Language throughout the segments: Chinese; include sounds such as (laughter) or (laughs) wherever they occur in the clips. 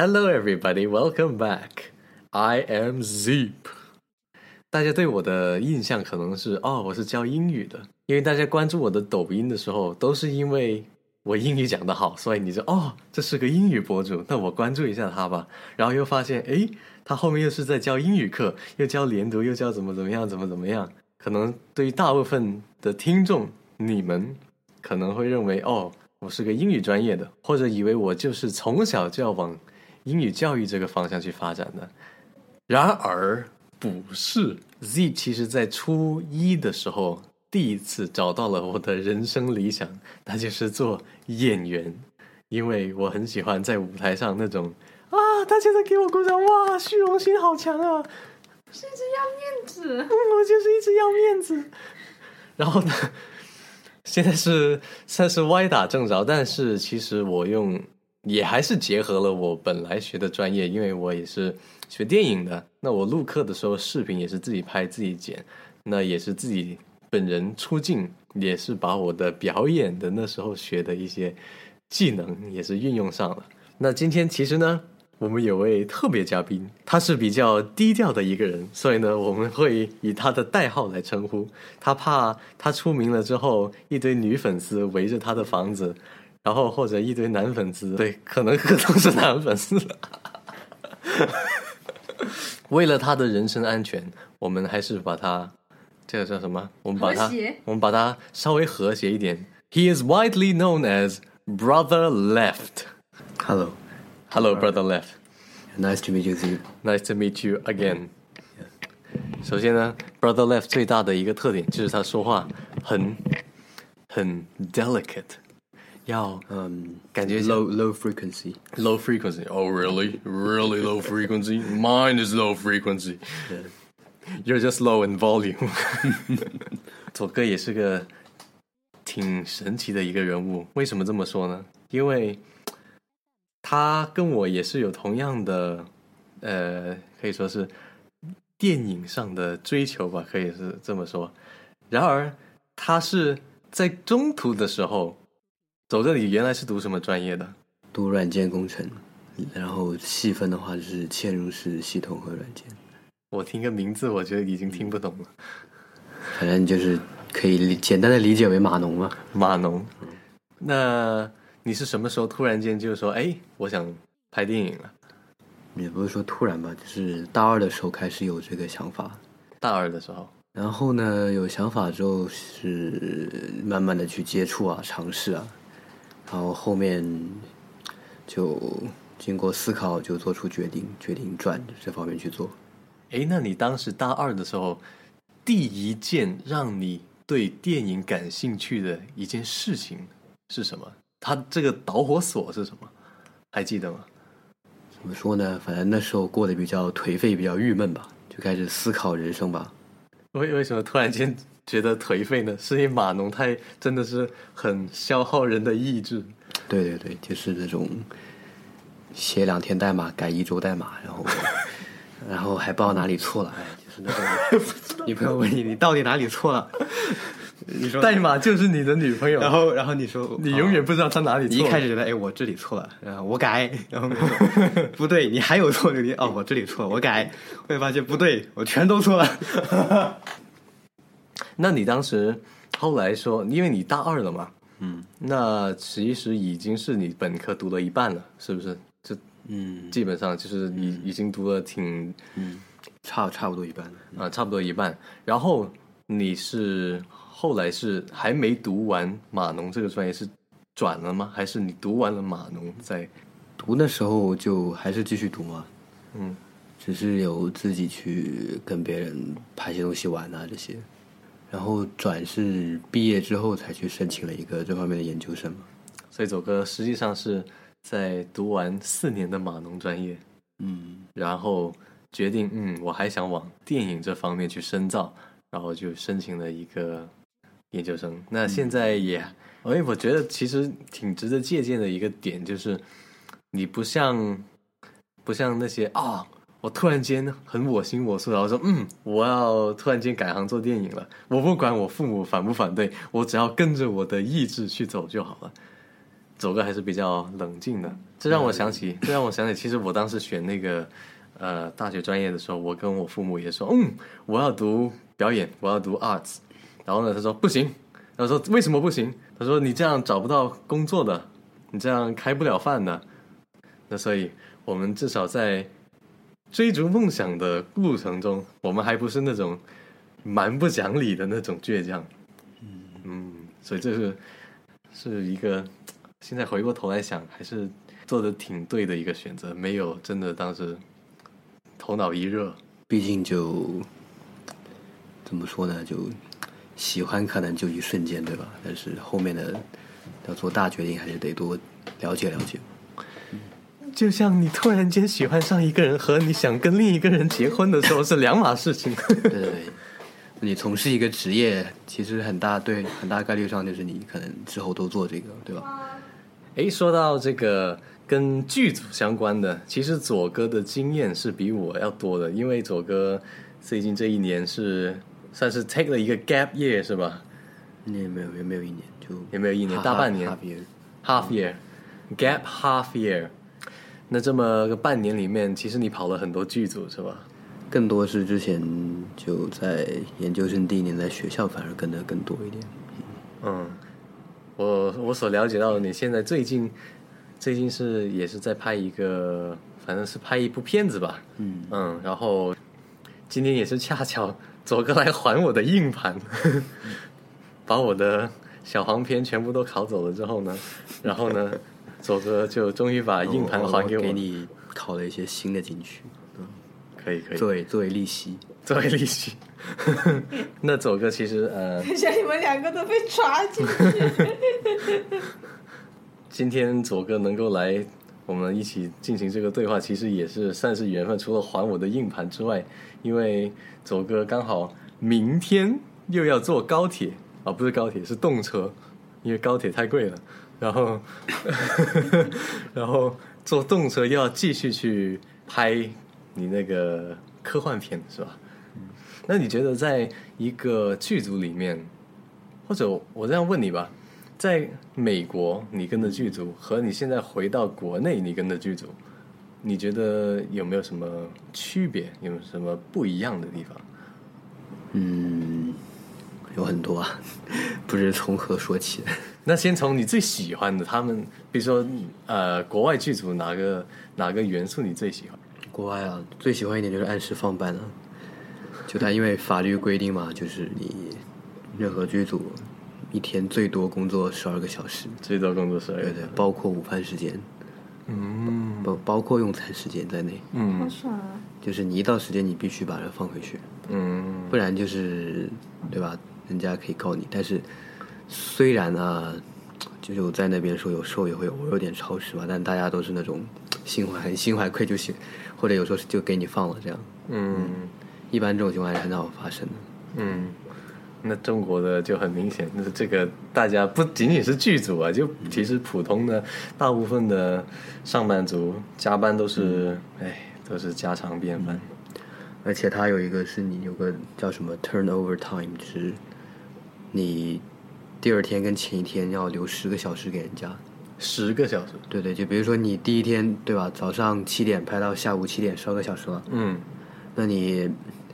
Hello, everybody. Welcome back. I am Zeep. 大家对我的印象可能是哦，我是教英语的，因为大家关注我的抖音的时候，都是因为我英语讲得好，所以你就哦，这是个英语博主，那我关注一下他吧。然后又发现，诶，他后面又是在教英语课，又教连读，又教怎么怎么样，怎么怎么样。可能对于大部分的听众，你们可能会认为哦，我是个英语专业的，或者以为我就是从小就要往英语教育这个方向去发展的。然而不是，Z 其实在初一的时候第一次找到了我的人生理想，(laughs) 那就是做演员，因为我很喜欢在舞台上那种啊，大家在给我鼓掌，哇，虚荣心好强啊！是一直要面子，我就是一直要面子。然后呢，(laughs) 现在是算是歪打正着，但是其实我用也还是结合了我本来学的专业，因为我也是学电影的。那我录课的时候，视频也是自己拍自己剪，那也是自己本人出镜，也是把我的表演的那时候学的一些技能也是运用上了。那今天其实呢。我们有位特别嘉宾，他是比较低调的一个人，所以呢，我们会以他的代号来称呼他，怕他出名了之后，一堆女粉丝围着他的房子，然后或者一堆男粉丝，对，可能都是男粉丝。为了他的人身安全，我们还是把他这个叫什么？我们把他，我们把他稍微和谐一点。He is widely known as Brother Left. Hello. Hello, brother left. Nice to meet you, Steve. Nice to meet you again. 首先呢，brother left 最大的一个特点就是他说话很很 delicate，要嗯感觉 low low frequency low frequency. Oh really, really low frequency. Mine is low frequency. You're just low in volume. 左哥也是个挺神奇的一个人物。为什么这么说呢？因为他跟我也是有同样的，呃，可以说是电影上的追求吧，可以是这么说。然而，他是在中途的时候，走这里原来是读什么专业的？读软件工程，然后细分的话就是嵌入式系统和软件。我听个名字，我觉得已经听不懂了。反正就是可以简单的理解为码农嘛。码农，那。你是什么时候突然间就说哎，我想拍电影了？也不是说突然吧，就是大二的时候开始有这个想法。大二的时候，然后呢，有想法之后是慢慢的去接触啊，尝试啊，然后后面就经过思考，就做出决定，决定转这方面去做。哎，那你当时大二的时候，第一件让你对电影感兴趣的一件事情是什么？他这个导火索是什么？还记得吗？怎么说呢？反正那时候过得比较颓废，比较郁闷吧，就开始思考人生吧。为为什么突然间觉得颓废呢？(laughs) 是因为码农太真的是很消耗人的意志。对对对，就是那种写两天代码改一周代码，然后 (laughs) 然后还不知道哪里错了，哎，就是那种 (laughs) 女朋友问你你到底哪里错了？你说代码就是你的女朋友，然后然后你说你永远不知道她哪里错。一开始觉得哎我这里错了，然后我改，(laughs) 然后不对，你还有错的地哦我这里错了，(laughs) 我改，会发现不对，我全都错了。(laughs) 那你当时后来说，因为你大二了嘛，嗯，那其实已经是你本科读了一半了，是不是？就嗯，基本上就是你已经读了挺嗯差差不多一半啊，差不多一半。然后你是。后来是还没读完码农这个专业是转了吗？还是你读完了码农再读的时候就还是继续读吗？嗯，只是有自己去跟别人拍些东西玩啊这些，然后转是毕业之后才去申请了一个这方面的研究生嘛。所以走哥实际上是在读完四年的码农专业，嗯，然后决定嗯我还想往电影这方面去深造，然后就申请了一个。研究生，那现在也，哎，我觉得其实挺值得借鉴的一个点就是，你不像，不像那些啊，我突然间很我行我素，然后说，嗯，我要突然间改行做电影了，我不管我父母反不反对，我只要跟着我的意志去走就好了。走个还是比较冷静的。这让我想起，这让我想起，其实我当时选那个呃大学专业的时候，我跟我父母也说，嗯，我要读表演，我要读 arts。然后呢，他说不行。他说为什么不行？他说你这样找不到工作的，你这样开不了饭的。那所以，我们至少在追逐梦想的路程中，我们还不是那种蛮不讲理的那种倔强。嗯，所以这是是一个现在回过头来想，还是做的挺对的一个选择，没有真的当时头脑一热。毕竟就怎么说呢，就喜欢可能就一瞬间，对吧？但是后面的要做大决定，还是得多了解了解。就像你突然间喜欢上一个人，和你想跟另一个人结婚的时候是两码事情。(laughs) 对对对，你从事一个职业，其实很大对很大概率上就是你可能之后都做这个，对吧？哎，说到这个跟剧组相关的，其实左哥的经验是比我要多的，因为左哥最近这一年是算是 take 了一个 gap year 是吧？也没有也没有一年，就也没有一年，大半年 half year half year gap half year。那这么个半年里面，其实你跑了很多剧组是吧？更多是之前就在研究生第一年在学校，反而跟的更多一点。嗯，我我所了解到的，你现在最近最近是也是在拍一个，反正是拍一部片子吧？嗯嗯，然后今天也是恰巧左哥来还我的硬盘，(laughs) 把我的小黄片全部都拷走了之后呢，然后呢？左哥就终于把硬盘还给我，给你拷了一些新的进去，嗯，可以可以，作为作为利息，作为利息。(laughs) 那左哥其实呃，像你们两个都被抓进去。(laughs) 今天左哥能够来，我们一起进行这个对话，其实也是算是缘分。除了还我的硬盘之外，因为左哥刚好明天又要坐高铁啊，不是高铁，是动车，因为高铁太贵了。然后，(laughs) 然后坐动车又要继续去拍你那个科幻片，是吧？那你觉得在一个剧组里面，或者我这样问你吧，在美国你跟的剧组和你现在回到国内你跟的剧组，你觉得有没有什么区别？有什么不一样的地方？嗯，有很多啊，不知从何说起。那先从你最喜欢的他们，比如说呃，国外剧组哪个哪个元素你最喜欢？国外啊，最喜欢一点就是按时放班了。就他因为法律规定嘛，就是你任何剧组一天最多工作十二个小时，最多工作十二个对对，包括午饭时间，嗯，包包括用餐时间在内。嗯，好爽啊！就是你一到时间，你必须把人放回去，嗯，不然就是对吧？人家可以告你，但是。虽然啊，就是我在那边说，有时候也会偶尔有点超时吧，但大家都是那种心怀 (laughs) 心怀愧疚心，或者有时候就给你放了这样。嗯，一般这种情况是很少发生的。嗯，那中国的就很明显，那这个大家不仅仅是剧组啊，就其实普通的大部分的上班族加班都是，哎，都是家常便饭。而且他有一个是你有个叫什么 turnover time，就是你。第二天跟前一天要留十个小时给人家，十个小时。对对，就比如说你第一天对吧，早上七点拍到下午七点，十二个小时了。嗯。那你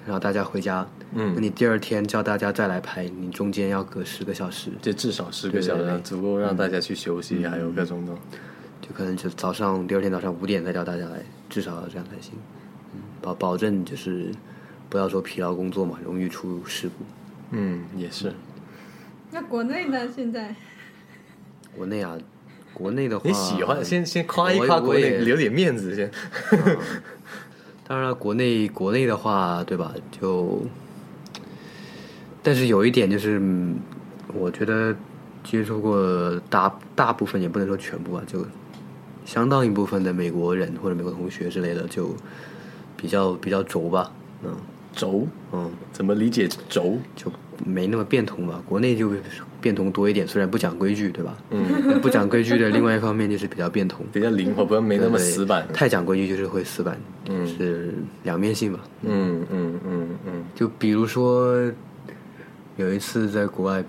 让大家回家。嗯。那你第二天叫大家再来拍，你中间要隔十个小时。这至少十个小时，足够让大家去休息，还有各种的。就可能就早上第二天早上五点再叫大家来，至少要这样才行。嗯。保保证就是不要说疲劳工作嘛，容易出事故。嗯，也是。那国内呢？现在国内啊，国内的话，你喜欢先先夸一夸国内，留点面子先。当然了，国内国内的话，对吧？就，但是有一点就是，我觉得接触过大大部分，也不能说全部啊，就相当一部分的美国人或者美国同学之类的，就比较比较轴吧，嗯，轴，嗯，怎么理解轴？就。没那么变通吧，国内就变通多一点，虽然不讲规矩，对吧？嗯，不讲规矩的另外一方面就是比较变通，比较灵活，不没那么死板。太讲规矩就是会死板，嗯，是两面性吧？嗯嗯嗯嗯。就比如说，有一次在国外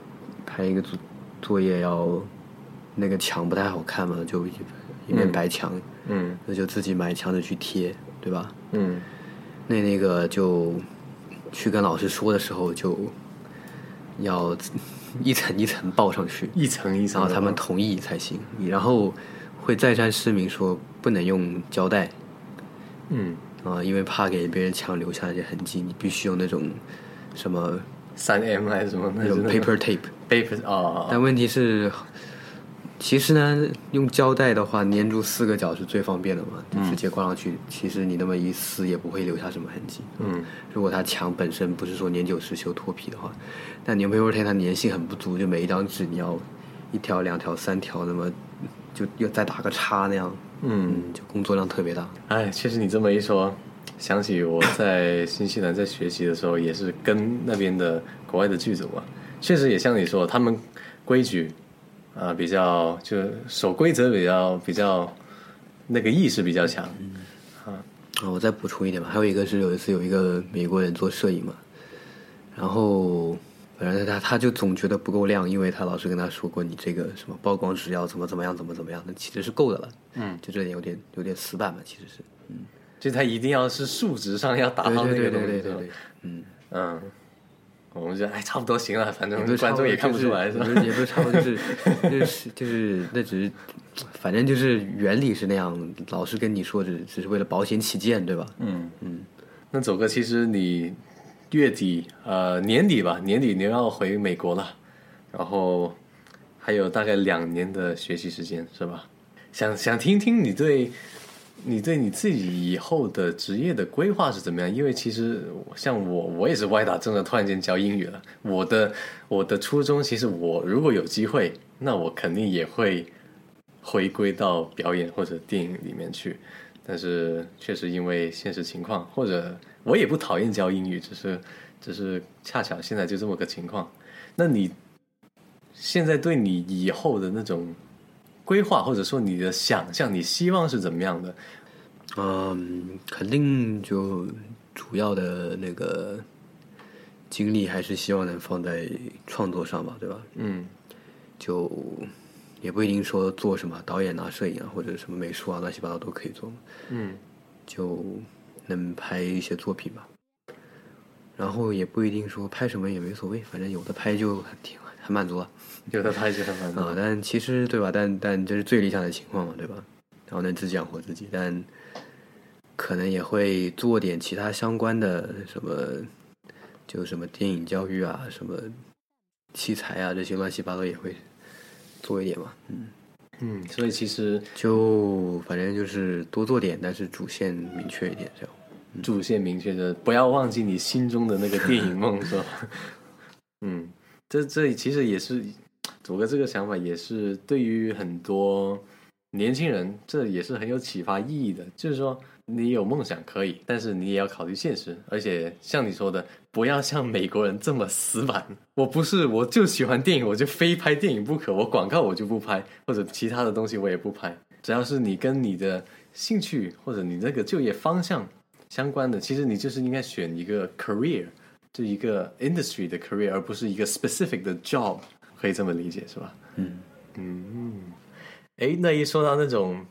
拍一个作作业，要那个墙不太好看嘛，就一一面白墙，嗯那就自己买墙纸去贴，对吧？嗯那那个就去跟老师说的时候，就要一层一层报上去，一层一层，然后他们同意才行。然后会再三声明说不能用胶带嗯啊、因为怕给别人墙留下一些痕迹，你必须用那种什么三 M 还是什么那种 paper tape。paper 哦，但问题是，其实呢，用胶带的话，粘住四个角是最方便的嘛，就直接挂上去。其实你那么一撕也不会留下什么痕迹。嗯如果它墙本身不是说年久失修脱皮的话，但牛 paper tape 它粘性很不足，就每一张纸你要一条、两条、三条，那么就又再打个叉那样，嗯。嗯，就工作量特别大。哎，确实你这么一说，想起我在新西兰在学习的时候，也是跟那边的国外的剧组啊，确实也像你说，他们规矩啊、比较就守规则比较比较那个意识比较强。啊，我再补充一点吧，还有一个是有一次有一个美国人做摄影嘛，然后反正他他就总觉得不够亮，因为他老师跟他说过，你这个什么曝光值要怎么怎么样怎么怎么样，那其实是够的了。嗯，就这点有点有点死板嘛，其实是。嗯就他一定要是数值上要达到那对对个东西，是吧对对对对，嗯，嗯，我们就哎差不多行了，反正观众也看不出来，是吧？也不是也不是差不多，就是就是就是那只是，反正就是原理是那样，老师跟你说只只是为了保险起见，对吧？嗯嗯那走哥，其实你月底呃年底吧，年底你要回美国了，然后还有大概两年的学习时间，是吧？想想听听你对你对你自己以后的职业的规划是怎么样？因为其实像我，我也是歪打正着，突然间教英语了。我的我的初衷，其实我如果有机会，那我肯定也会回归到表演或者电影里面去。但是确实因为现实情况，或者我也不讨厌教英语，只是只是恰巧现在就这么个情况。那你现在对你以后的那种规划，或者说你的想象，你希望是怎么样的？嗯，肯定就主要的那个精力还是希望能放在创作上吧，对吧？嗯就也不一定说做什么导演啊、摄影啊或者什么美术啊乱七八糟都可以做嘛，嗯就能拍一些作品吧。然后也不一定说拍什么也没所谓，反正有的拍就很挺很满足了有的拍就很满足。啊。但其实对吧？但但这是最理想的情况嘛，对吧？然后能自己养活自己，但可能也会做点其他相关的什么，就什么电影教育啊、什么器材啊这些乱七八糟也会做一点嘛。嗯，嗯，所以其实就反正就是多做点，但是主线明确一点，这样。主线明确的，不要忘记你心中的那个电影梦，是吧？(laughs) 嗯，这这其实也是祖哥这个想法，也是对于很多年轻人，这也是很有启发意义的。就是说，你有梦想可以，但是你也要考虑现实，而且像你说的，不要像美国人这么死板。我不是，我就喜欢电影，我就非拍电影不可，我广告我就不拍，或者其他的东西我也不拍。只要是你跟你的兴趣或者你那个就业方向相关的，其实你就是应该选一个 career，就一个 industry 的 career，而不是一个 specific 的 job，可以这么理解是吧？嗯嗯，哎，那一说到那种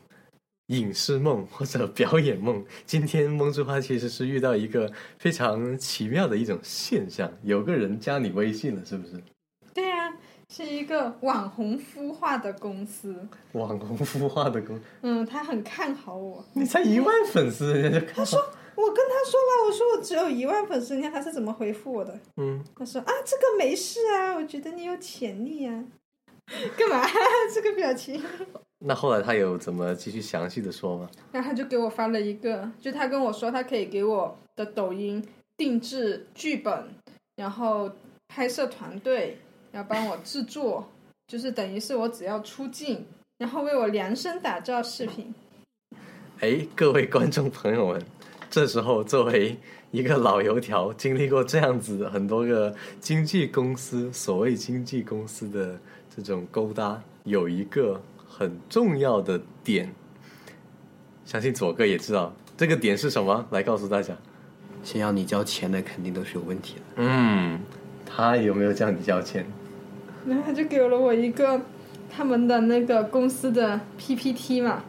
影视梦或者表演梦，今天梦之花其实是遇到一个非常奇妙的一种现象，有个人加你微信了，是不是？对啊，是一个网红孵化的公司。网红孵化的公，嗯，他很看好我。你才一万粉丝，人家就看说，我跟他说了，我说我只有一万粉丝，你看他是怎么回复我的？嗯，他说啊，这个没事啊，我觉得你有潜力啊。(laughs) 干嘛 (laughs) 这个表情？那后来他有怎么继续详细的说吗？然后他就给我发了一个，就他跟我说他可以给我的抖音定制剧本，然后拍摄团队要帮我制作，就是等于是我只要出镜，然后为我量身打造视频。哎，各位观众朋友们，这时候作为一个老油条，经历过这样子的很多个经纪公司，所谓经纪公司的这种勾搭，有一个很重要的点，相信左哥也知道这个点是什么，来告诉大家。先要你交钱的肯定都是有问题的。嗯，他有没有叫你交钱？然后他就给了我一个他们的那个公司的 PPT 嘛，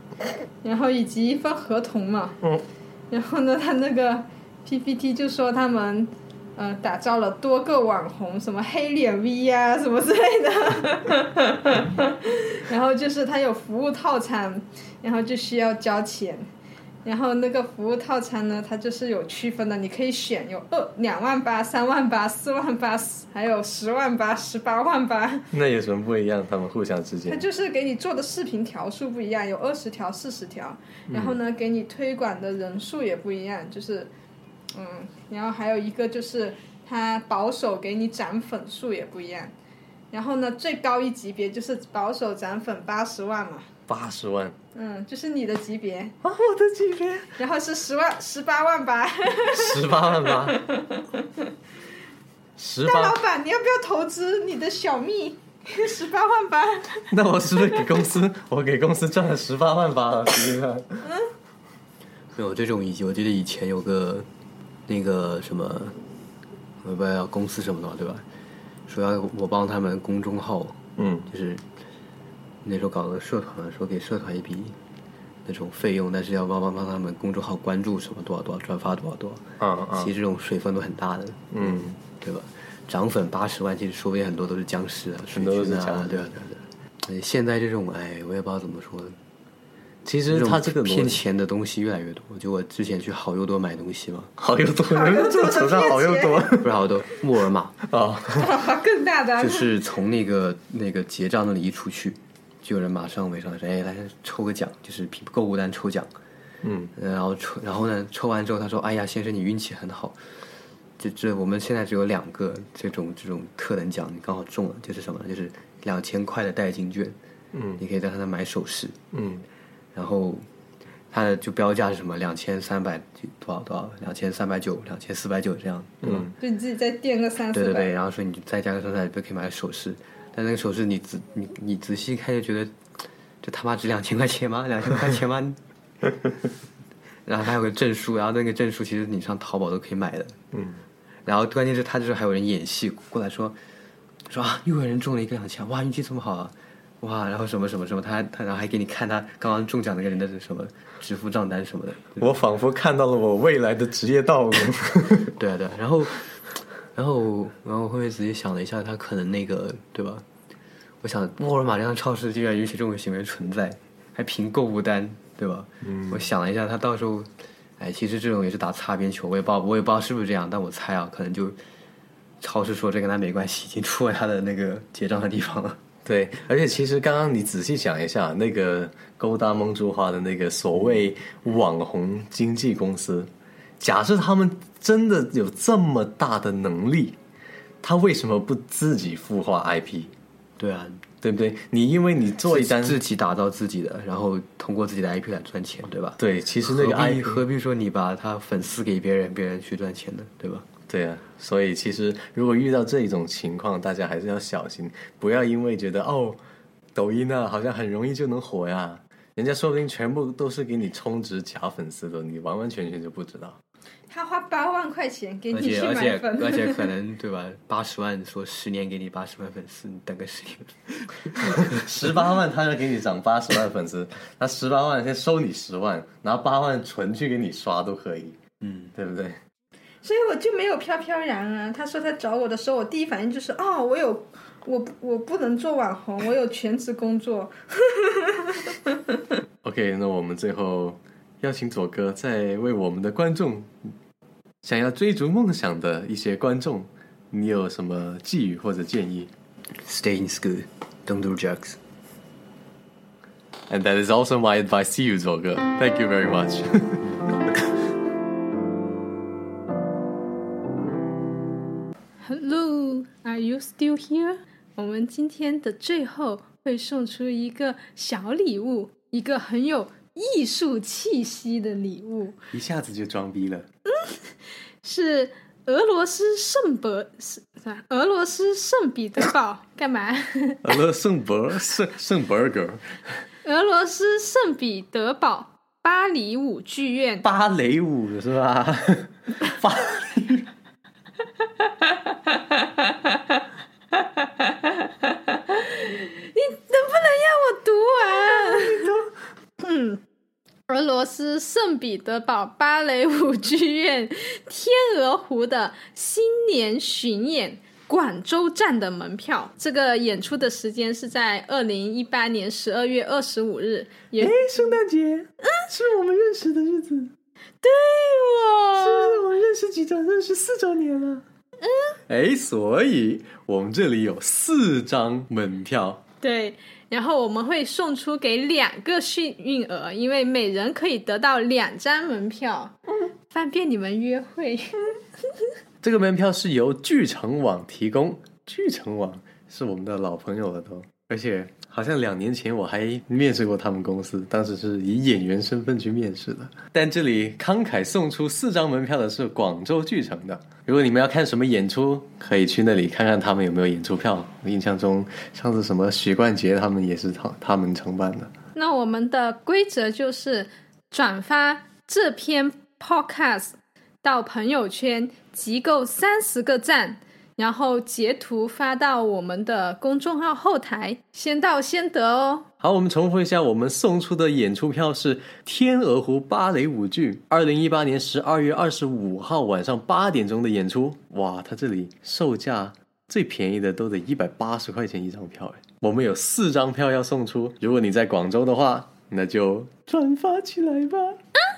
然后以及一份合同嘛，嗯，然后呢，他那个 PPT 就说他们呃打造了多个网红，什么黑脸 V 呀、什么之类的，(laughs) 然后就是他有服务套餐，然后就需要交钱。然后那个服务套餐呢，它就是有区分的，你可以选有二两万八、三万八、四万八，还有十万八、十八万八。那有什么不一样？他们互相之间它间？就是给你做的视频条数不一样，有二十条、四十条，然后呢，给你推广的人数也不一样，就是，嗯，然后还有一个就是它保守给你涨粉数也不一样，然后呢，最高一级别就是保守涨粉八十万嘛，八十万嗯，就是你的级别，啊！我的级别然后是十万、十八万八，十八万八，十大老。板，你要不要投资你的小蜜？(laughs) 十八万八，那我是不是给公司？(laughs) 我给公司赚了十八万八了？实际上，没有这种以及我记得以前有个那个什么，我不知道公司什么的，对吧？说要我帮他们公众号，嗯就是那时候搞个社团，说给社团一笔那种费用，但是要帮帮帮他们公众号关注什么多少多少，转发多少多少。啊啊其实这种水分都很大的，嗯，对吧？涨粉八十万，其实说不定很多都是僵尸啊，水很多都是军啊，僵尸对啊对啊对现在这种哎，我也不知道怎么说，其实他这个骗钱的东西越来越多。就我之前去好又多买东西嘛，(laughs) 好又多，这个手上好又多 (laughs) 不是好又多，沃尔玛啊！(laughs) 更大的啊，就是从那个那个结账那里一出去，就有人马上围上来说：“哎，来抽个奖，就是购物单抽奖。”嗯，然后抽，然后呢，抽完之后他说：“哎呀，先生，你运气很好，这这我们现在只有两个这种这种特等奖，你刚好中了，就是什么呢？就是两千块的代金券，嗯你可以在他那买首饰，嗯然后他的就标价是什么？两千三百多少多少？两千三百九、两千四百九这样，对吧？嗯就你自己再垫个三四百对对对，，然后说你再加个三百就可以买首饰，但那个首饰你仔你你仔细看就觉得，这他妈值两千块钱吗？两千块钱吗？(laughs) 然后还有个证书，然后那个证书其实你上淘宝都可以买的，嗯，然后关键是他就是还有人演戏过来说，说啊又有人中了一个两千，哇运气这么好啊，哇然后什么什么什么，他他然后还给你看他刚刚中奖那个人的什么支付账单什么的，我仿佛看到了我未来的职业道路。(laughs) 对啊对啊，然后，然后，然后后面仔细想了一下，他可能那个对吧？我想沃尔玛这样的超市居然允许这种行为存在，还凭购物单，对吧？嗯，我想了一下，他到时候，哎，其实这种也是打擦边球，我也不知道，我也不知道是不是这样，但我猜啊，可能就超市说这跟他没关系，已经出了他的那个结账的地方了。对，而且其实刚刚你仔细想一下，那个勾搭蒙珠花的那个所谓网红经纪公司，假设他们真的有这么大的能力，他为什么不自己孵化 IP？对啊，对不对？你因为你做一单，自己打造自己的，然后通过自己的 IP 来赚钱，对吧？对，其实那个 IP 何必说你把他粉丝给别人，别人去赚钱呢，对吧？对啊，所以其实如果遇到这种情况，大家还是要小心，不要因为觉得哦，抖音啊好像很容易就能火呀，人家说不定全部都是给你充值假粉丝的，你完完全全就不知道。他花八万块钱给你去且而且买粉，而且可能对吧？(laughs) 八十万说十年给你八十万粉丝，你等个十年。十八万他要给你涨八十万粉丝，他十八万先收你十万，拿八万纯去给你刷都可以，嗯，对不对？所以我就没有飘飘然啊。他说他找我的时候，我第一反应就是哦，我有我我不能做网红，我有全职工作。(laughs) OK，那我们最后邀请左哥在为我们的观众，想要追逐梦想的一些观众，你有什么寄语或者建议 Stay in school, don't do drugs.？And that is also my advice to you，左哥。Thank you very much。Hello, are you still here？我们今天的最后会送出一个小礼物，一个很有艺术气息的礼物，一下子就装逼了。嗯 (laughs) 是俄罗斯圣伯是是吧？俄罗斯圣彼得堡干嘛？(laughs) 俄罗圣伯圣圣 burger (laughs) 俄罗斯圣彼得堡巴黎舞剧院芭蕾舞是吧？芭蕾舞你能不能要罗斯圣彼得堡芭蕾舞剧院天鹅湖的新年巡演广州站的门票。这个演出的时间是在二零一八年十二月二十五日，也哎，圣诞节，嗯，是我们认识的日子，对是不哦。是我们认识几周？认识四周年了。嗯，哎，所以我们这里有四张门票。对，然后我们会送出给两个幸运儿，因为每人可以得到两张门票，方便你们约会。(laughs) 这个门票是由聚成网提供，聚成网是我们的老朋友了都，而且好像两年前我还面试过他们公司，当时是以演员身份去面试的。但这里慷慨送出四张门票的是广州聚城的，如果你们要看什么演出，可以去那里看看他们有没有演出票。我印象中上次什么许冠杰他们也是他他们承办的。那我们的规则就是转发这篇 podcast 到朋友圈，集够三十个赞，然后截图发到我们的公众号后台，先到先得哦。好，我们重复一下，我们送出的演出票是天鹅湖芭蕾舞剧，二零一八年十二月二十五号晚上八点钟的演出。哇，它这里售价最便宜的都得一百八十块钱一张票哎。我们有四张票要送出，如果你在广州的话，那就转发起来吧。(laughs)